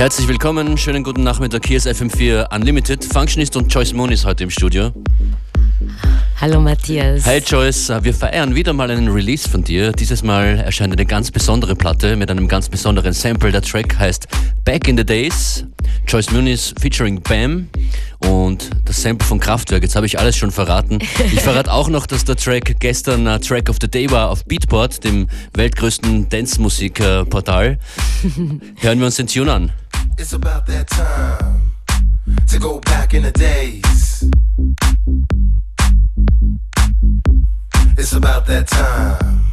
Herzlich willkommen, schönen guten Nachmittag. Hier ist FM4 Unlimited. Functionist und Joyce Moon ist heute im Studio. Hallo Matthias. Hi Joyce, wir feiern wieder mal einen Release von dir. Dieses Mal erscheint eine ganz besondere Platte mit einem ganz besonderen Sample. Der Track heißt Back in the Days. Joyce Muniz featuring Bam und das Sample von Kraftwerk. Jetzt habe ich alles schon verraten. Ich verrate auch noch, dass der Track gestern uh, Track of the Day war auf Beatport, dem weltgrößten Dance-Musik-Portal. Hören wir uns den Tune an. It's about that time to go back in the days. It's about that time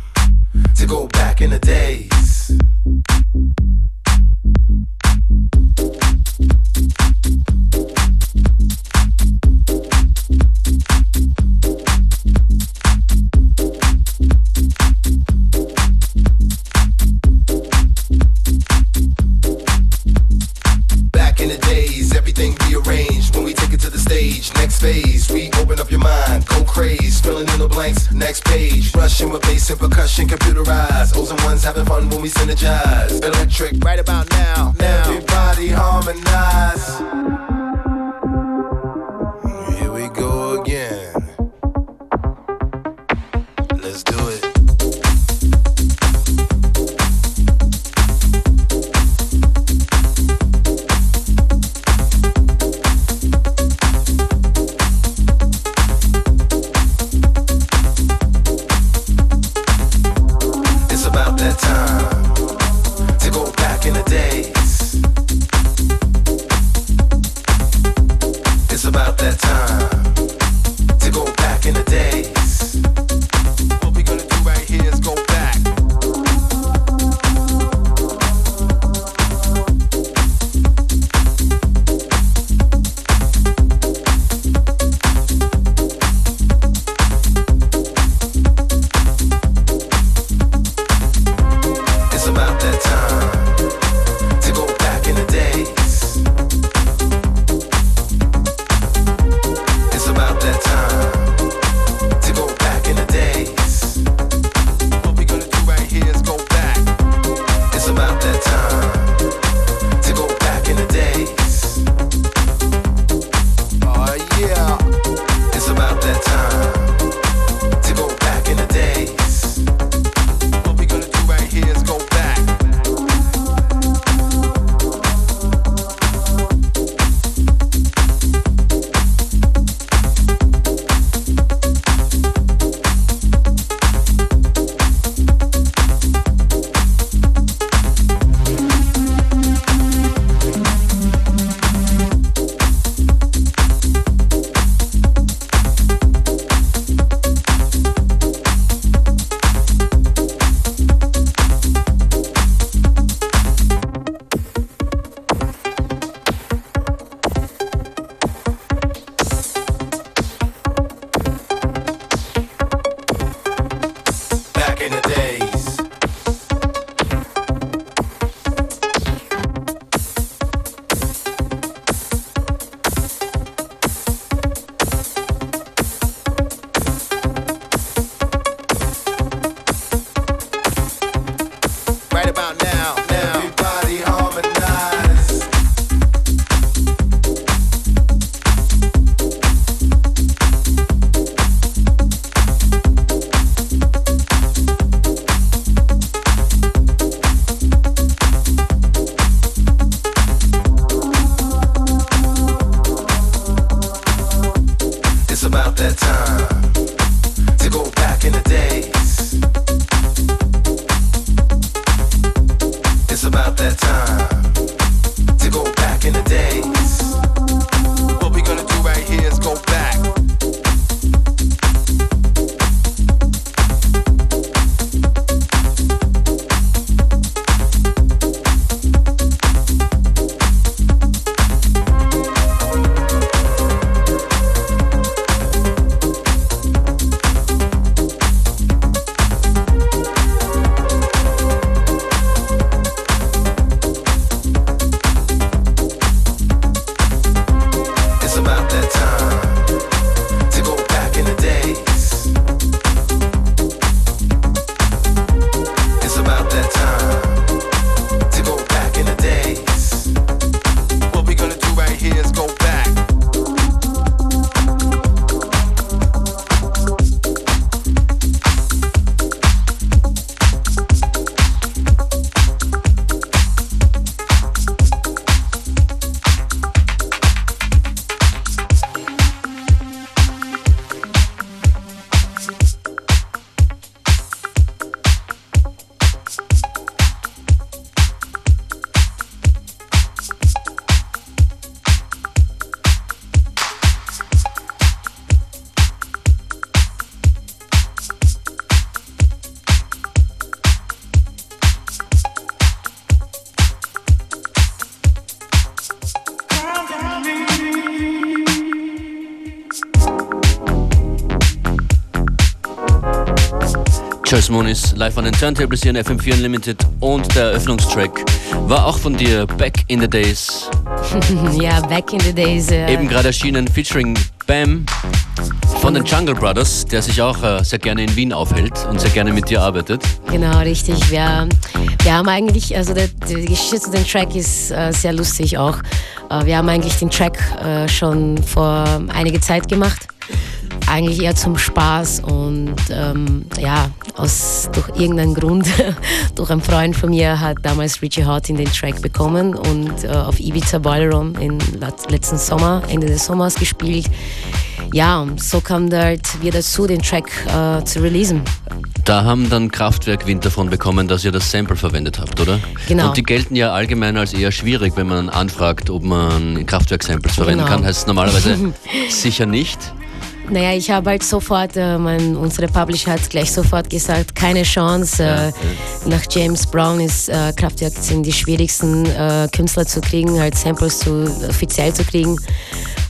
to go back in the days. Phase, we open up your mind, go crazy, filling in the blanks. Next page, rushing with bass and percussion, computerized. O's and ones having fun when we synergize. Electric, right about now. now. Everybody harmonize. in the day. Moniz live an den Turntables hier in FM4 Unlimited und der Eröffnungstrack war auch von dir Back in the Days. ja, Back in the Days. Äh Eben gerade erschienen featuring Bam von den Jungle Brothers, der sich auch äh, sehr gerne in Wien aufhält und sehr gerne mit dir arbeitet. Genau, richtig. Wir, wir haben eigentlich, also der, die Geschichte zu dem Track ist äh, sehr lustig auch. Äh, wir haben eigentlich den Track äh, schon vor einiger Zeit gemacht eigentlich eher zum Spaß und ähm, ja, aus, durch irgendeinen Grund, durch einen Freund von mir hat damals Richie Hartin den Track bekommen und äh, auf Ibiza Ballroom im letzten Sommer, Ende des Sommers gespielt. Ja, so kam halt wir dazu, den Track äh, zu releasen. Da haben dann Kraftwerk Wind davon bekommen, dass ihr das Sample verwendet habt, oder? Genau. Und die gelten ja allgemein als eher schwierig, wenn man anfragt, ob man Kraftwerk-Samples verwenden genau. kann. Heißt es normalerweise sicher nicht. Naja, ich habe halt sofort, äh, mein, unsere Publisher hat gleich sofort gesagt, keine Chance. Äh, ja, ja. Nach James Brown ist äh, Kraftwerk sind die schwierigsten äh, Künstler zu kriegen, halt Samples zu, offiziell zu kriegen.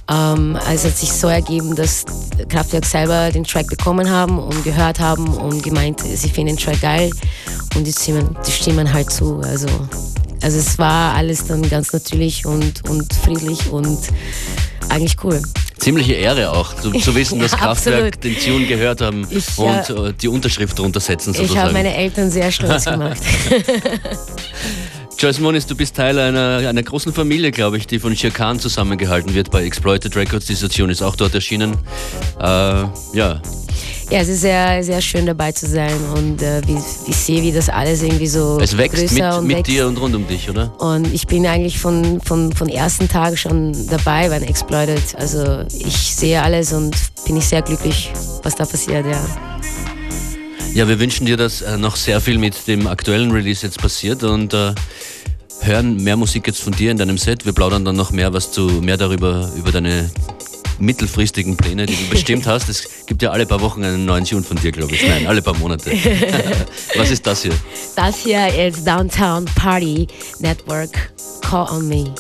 Ähm, also hat sich so ergeben, dass Kraftwerk selber den Track bekommen haben und gehört haben und gemeint, sie finden den Track geil und die stimmen, die stimmen halt zu. Also, also es war alles dann ganz natürlich und, und friedlich und eigentlich cool ziemliche Ehre auch, zu, zu wissen, dass ja, Kraftwerk den Tune gehört haben ich, und ja, die Unterschrift drunter setzen sozusagen. Ich habe meine Eltern sehr stolz gemacht. Joyce Moniz, du bist Teil einer, einer großen Familie, glaube ich, die von Shirkan zusammengehalten wird bei Exploited Records. Diese Tune ist auch dort erschienen. Äh, ja, ja, es ist sehr, sehr schön dabei zu sein und äh, wie, ich sehe, wie das alles irgendwie so Es wächst mit, und mit wächst. dir und rund um dich, oder? Und ich bin eigentlich von, von, von ersten Tag schon dabei bei Exploited. Also ich sehe alles und bin ich sehr glücklich, was da passiert, ja. Ja, wir wünschen dir, dass äh, noch sehr viel mit dem aktuellen Release jetzt passiert und äh, hören mehr Musik jetzt von dir in deinem Set. Wir plaudern dann noch mehr was zu mehr darüber über deine mittelfristigen Pläne, die du bestimmt hast. Es gibt ja alle paar Wochen einen neuen Tune von dir, glaube ich. Nein, alle paar Monate. Was ist das hier? Das hier ist Downtown Party Network. Call on me.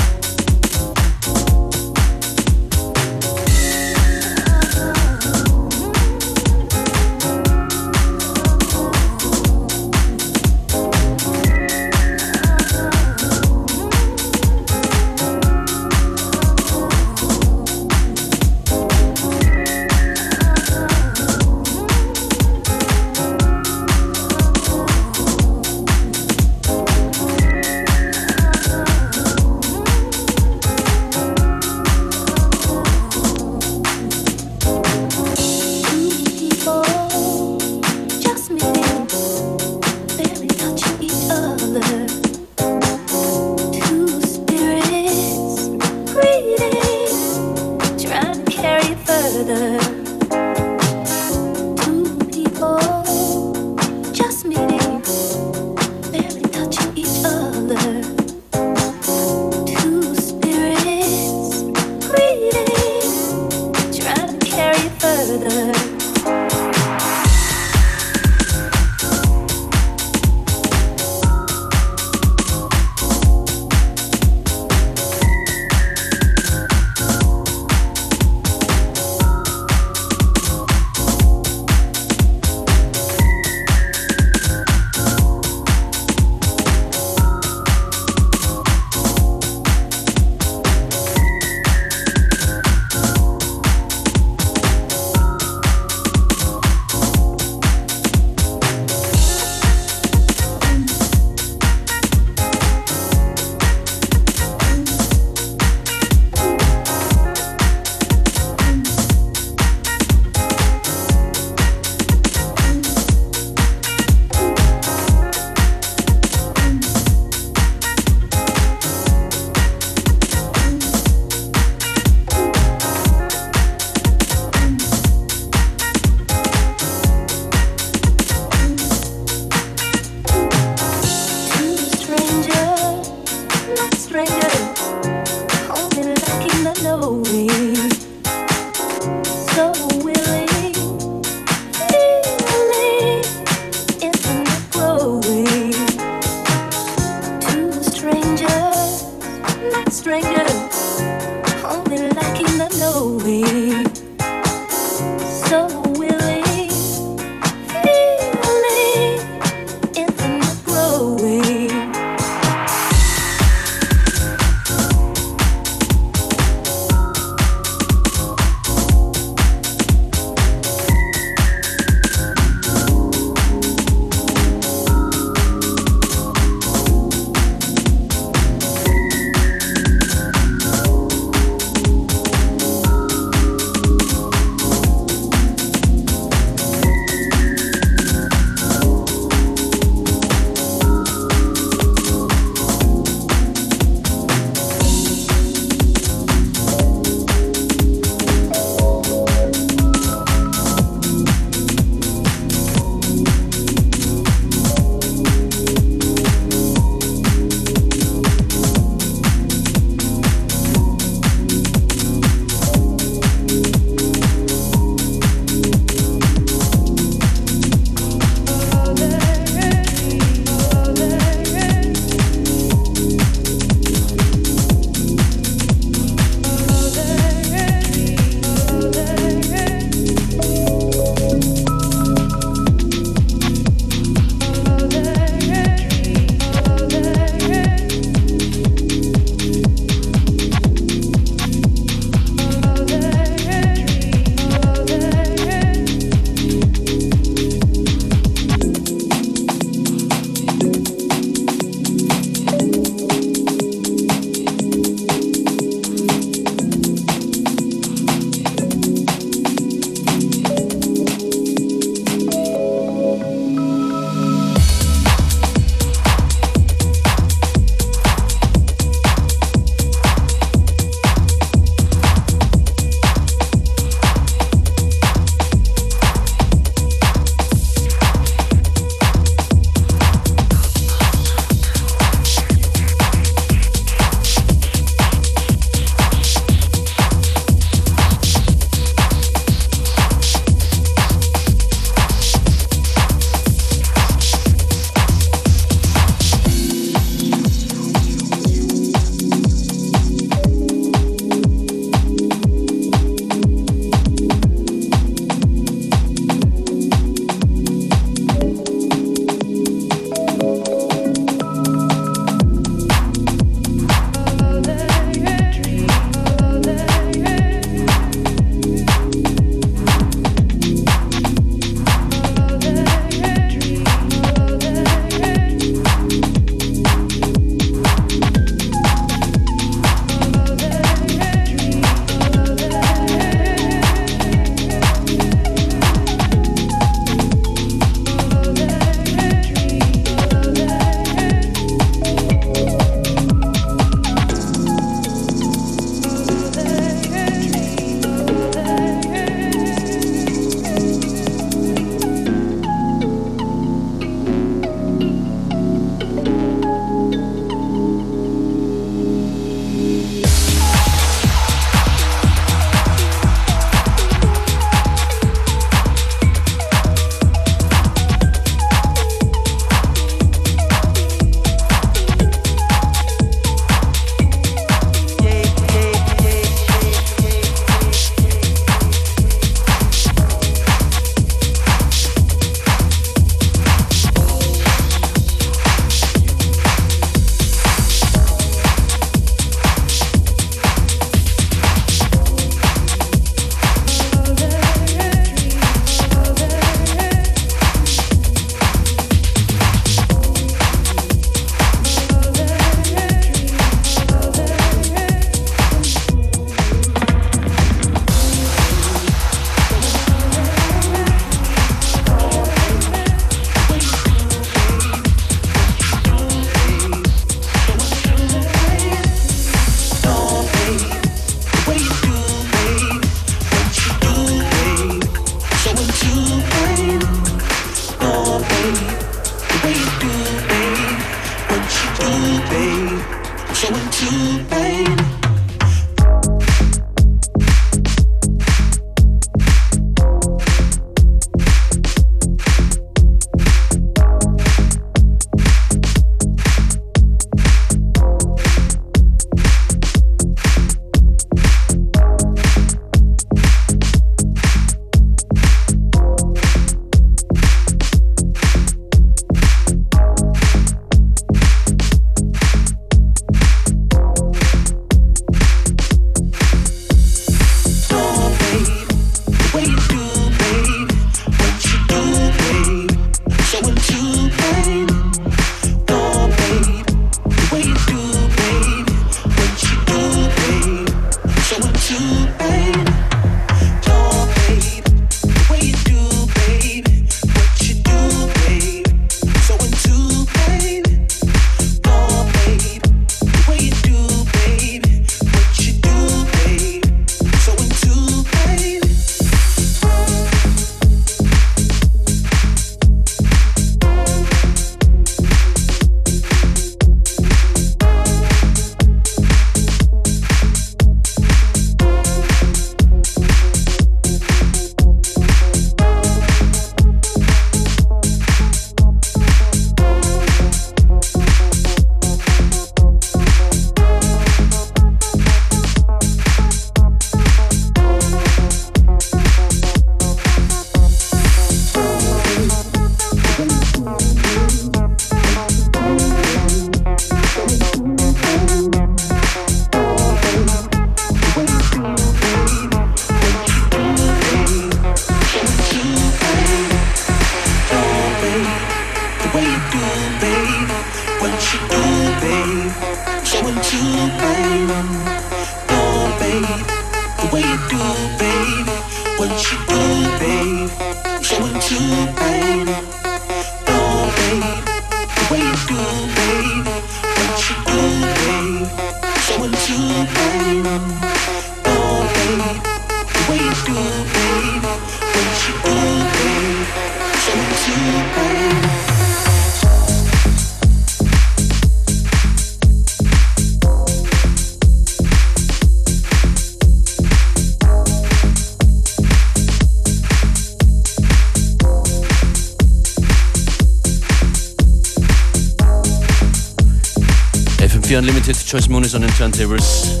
Joyce Moon is on den Turntables.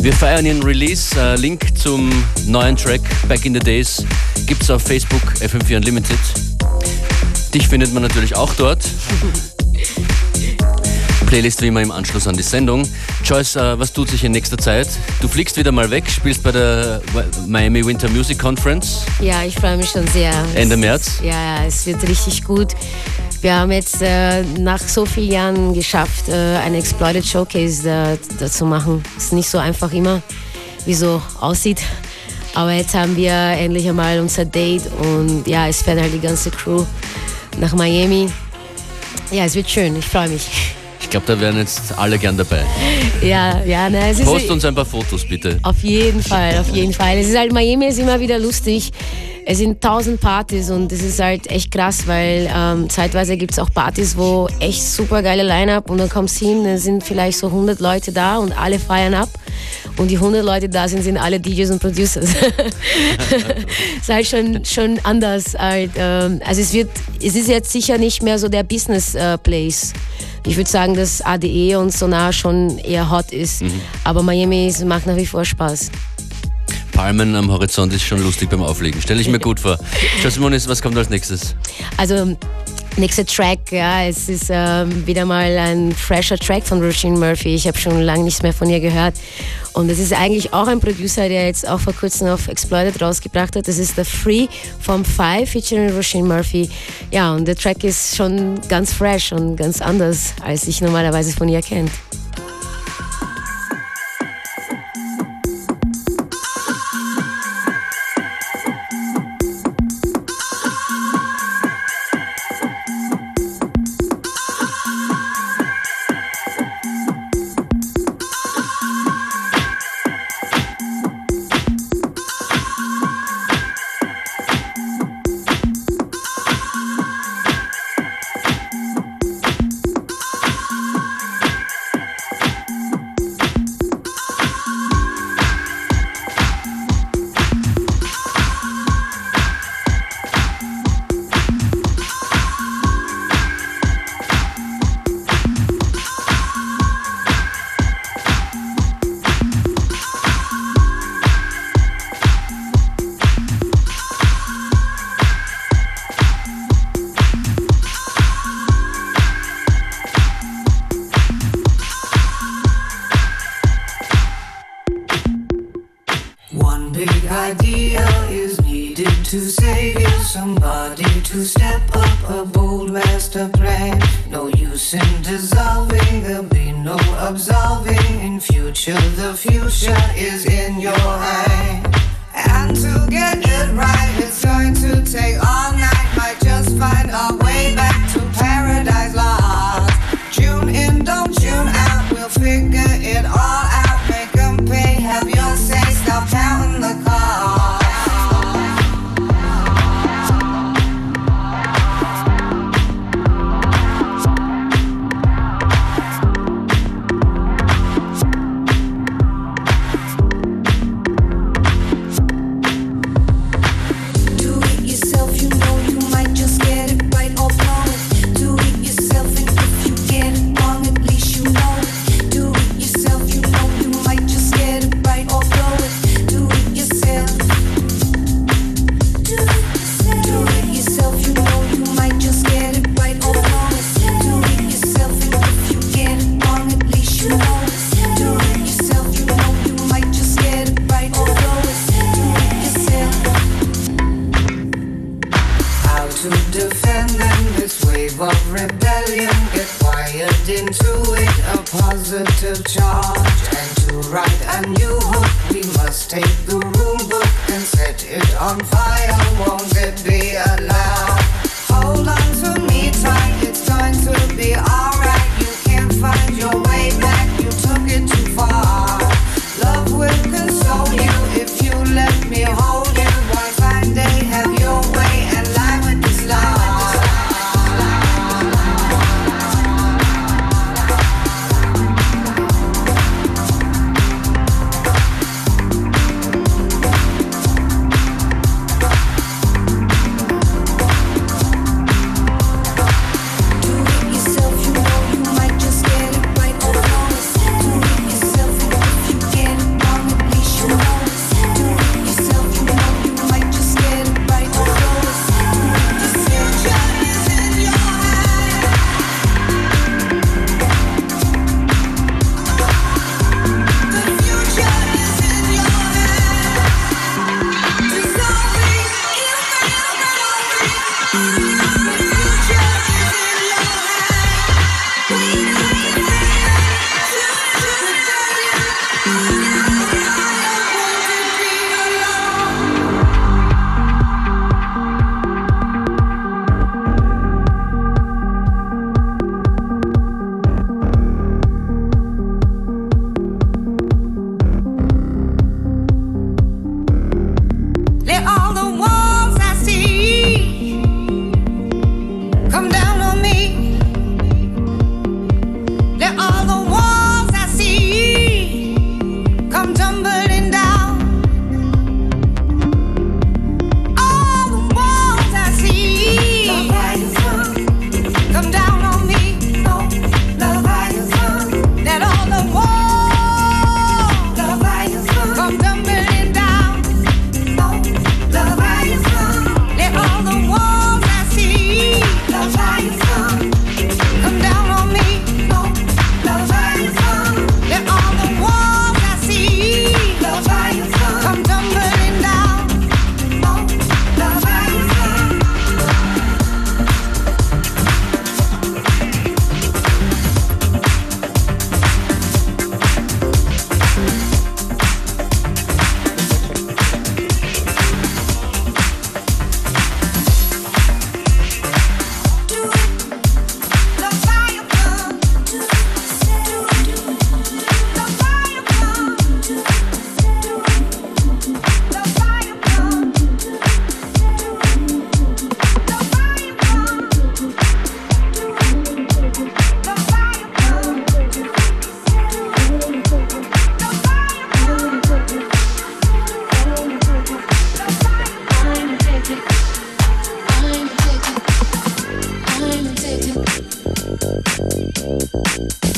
Wir feiern ihren Release. Uh, Link zum neuen Track Back in the Days gibt es auf Facebook FM4 Unlimited. Dich findet man natürlich auch dort. Playlist wie immer im Anschluss an die Sendung. Joyce, uh, was tut sich in nächster Zeit? Du fliegst wieder mal weg, spielst bei der Miami Winter Music Conference. Ja, ich freue mich schon sehr. Ende März. Ja, es wird richtig gut. Wir haben jetzt äh, nach so vielen Jahren geschafft, äh, eine Exploited Showcase da zu machen. Ist nicht so einfach immer, wie so aussieht. Aber jetzt haben wir endlich einmal unser Date und ja, es fährt halt die ganze Crew nach Miami. Ja, es wird schön, ich freue mich. Ich glaube, da wären jetzt alle gern dabei. Ja, ja, ne, es Post uns ein paar Fotos bitte. Auf jeden Fall, auf jeden Fall. Es ist halt, Miami ist immer wieder lustig es sind tausend Partys und das ist halt echt krass, weil ähm, zeitweise gibt es auch Partys, wo echt super geile Line-Up und dann kommst du hin, dann sind vielleicht so 100 Leute da und alle feiern ab und die 100 Leute da sind, sind alle DJs und Producers. ist halt schon, schon anders. Halt, ähm, also es, wird, es ist jetzt sicher nicht mehr so der Business-Place. Äh, ich würde sagen, dass ADE und Sonar schon eher hot ist, mhm. aber Miami macht nach wie vor Spaß. Palmen am Horizont ist schon lustig beim Auflegen. Stelle ich mir gut vor. Jasimonis, was kommt als nächstes? Also Nächster Track, ja, es ist ähm, wieder mal ein fresher Track von Roisin Murphy. Ich habe schon lange nichts mehr von ihr gehört. Und es ist eigentlich auch ein Producer, der jetzt auch vor kurzem auf Exploited rausgebracht hat. Das ist The Free vom Five featuring Roisin Murphy. Ja, und der Track ist schon ganz fresh und ganz anders, als ich normalerweise von ihr kenne.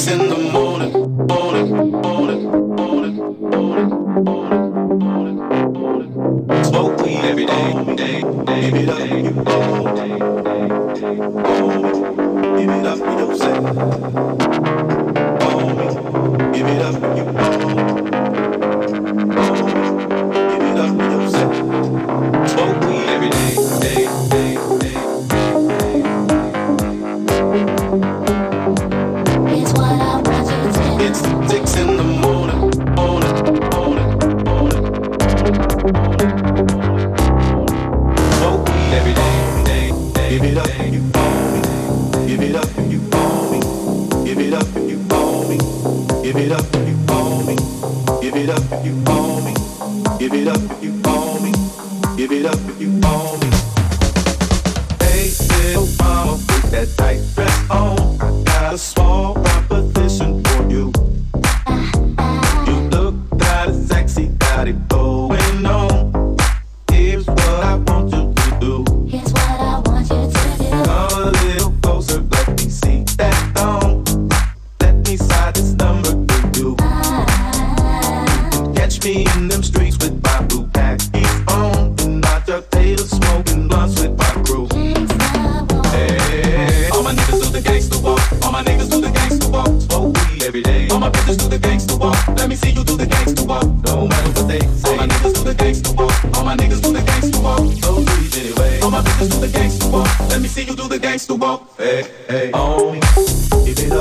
sendo do the gangsta walk. All my niggas do the gangsta walk. So do anyway. All my bitches do the gangsta walk. Let me see you do the gangsta walk. Hey, hey. Oh, if it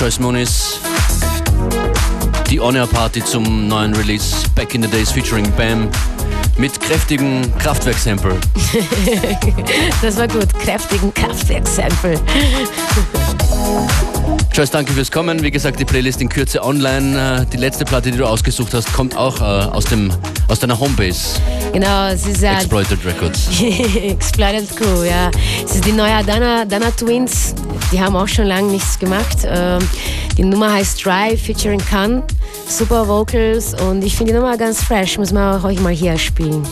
Joyce Moniz. Die On-Air-Party zum neuen Release Back in the Days featuring Bam mit kräftigem Kraftwerk-Sample. Das war gut, kräftigen Kraftwerk-Sample. Joyce, danke fürs Kommen. Wie gesagt, die Playlist in Kürze online. Äh, Die letzte Platte, die du ausgesucht hast, kommt auch äh, aus, dem, aus deiner Homebase, Genau, es ist ja Exploited Records. Exploited Crew, ja. Es ist die neue Dana, Dana Twins. Die haben auch schon lange nichts gemacht. Ähm, Die Nummer heißt Drive featuring Khan. Super Vocals und ich finde die Nummer ganz fresh. Muss man auch euch mal hier spielen.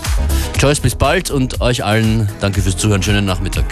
Joyce, bis bald und euch allen danke fürs Zuhören. Schönen Nachmittag.